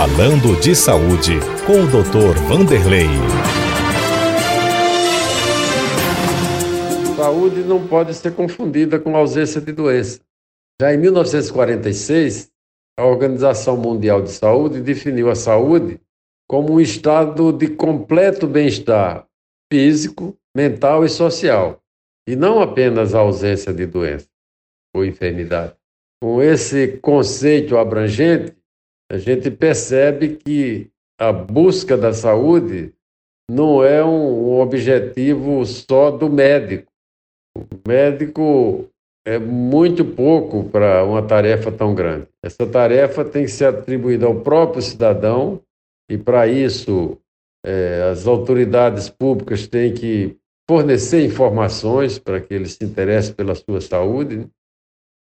Falando de Saúde, com o Dr. Vanderlei. Saúde não pode ser confundida com ausência de doença. Já em 1946, a Organização Mundial de Saúde definiu a saúde como um estado de completo bem-estar físico, mental e social, e não apenas a ausência de doença ou enfermidade. Com esse conceito abrangente, a gente percebe que a busca da saúde não é um objetivo só do médico. O médico é muito pouco para uma tarefa tão grande. Essa tarefa tem que ser atribuída ao próprio cidadão, e para isso é, as autoridades públicas têm que fornecer informações para que ele se interesse pela sua saúde. Né?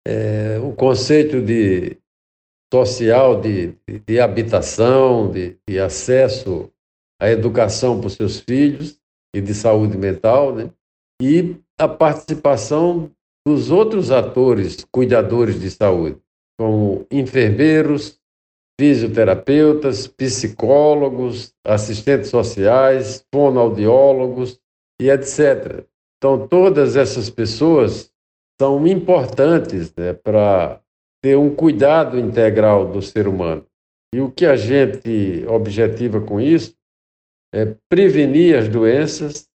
É, o conceito de social de, de, de habitação, de, de, acesso à educação para os seus filhos e de saúde mental, né? e a participação dos outros atores cuidadores de saúde, como enfermeiros, fisioterapeutas, psicólogos, assistentes sociais, fonoaudiólogos e etc. Então, todas essas pessoas são importantes né, para ter um cuidado integral do ser humano. E o que a gente objetiva com isso é prevenir as doenças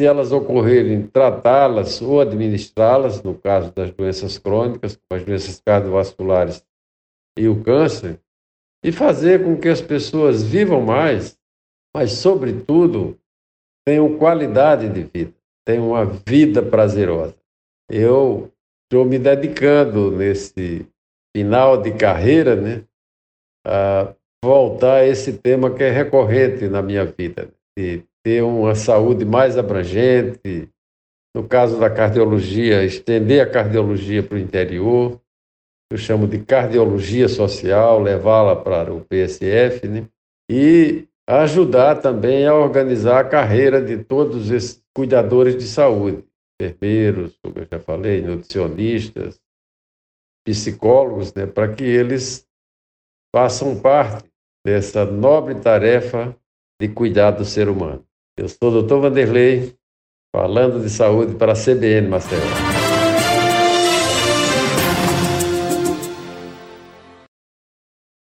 se elas ocorrerem, tratá-las ou administrá-las, no caso das doenças crônicas, como as doenças cardiovasculares e o câncer, e fazer com que as pessoas vivam mais, mas, sobretudo, tenham qualidade de vida, tenham uma vida prazerosa. Eu estou me dedicando nesse final de carreira, né, a voltar a esse tema que é recorrente na minha vida, de ter uma saúde mais abrangente, no caso da cardiologia, estender a cardiologia para o interior, eu chamo de cardiologia social, levá-la para o PSF, né? e ajudar também a organizar a carreira de todos esses cuidadores de saúde, enfermeiros, como eu já falei, nutricionistas, psicólogos, né? para que eles façam parte dessa nobre tarefa de cuidar do ser humano. Eu sou o Dr. Vanderlei, falando de saúde para a CBN Maceió.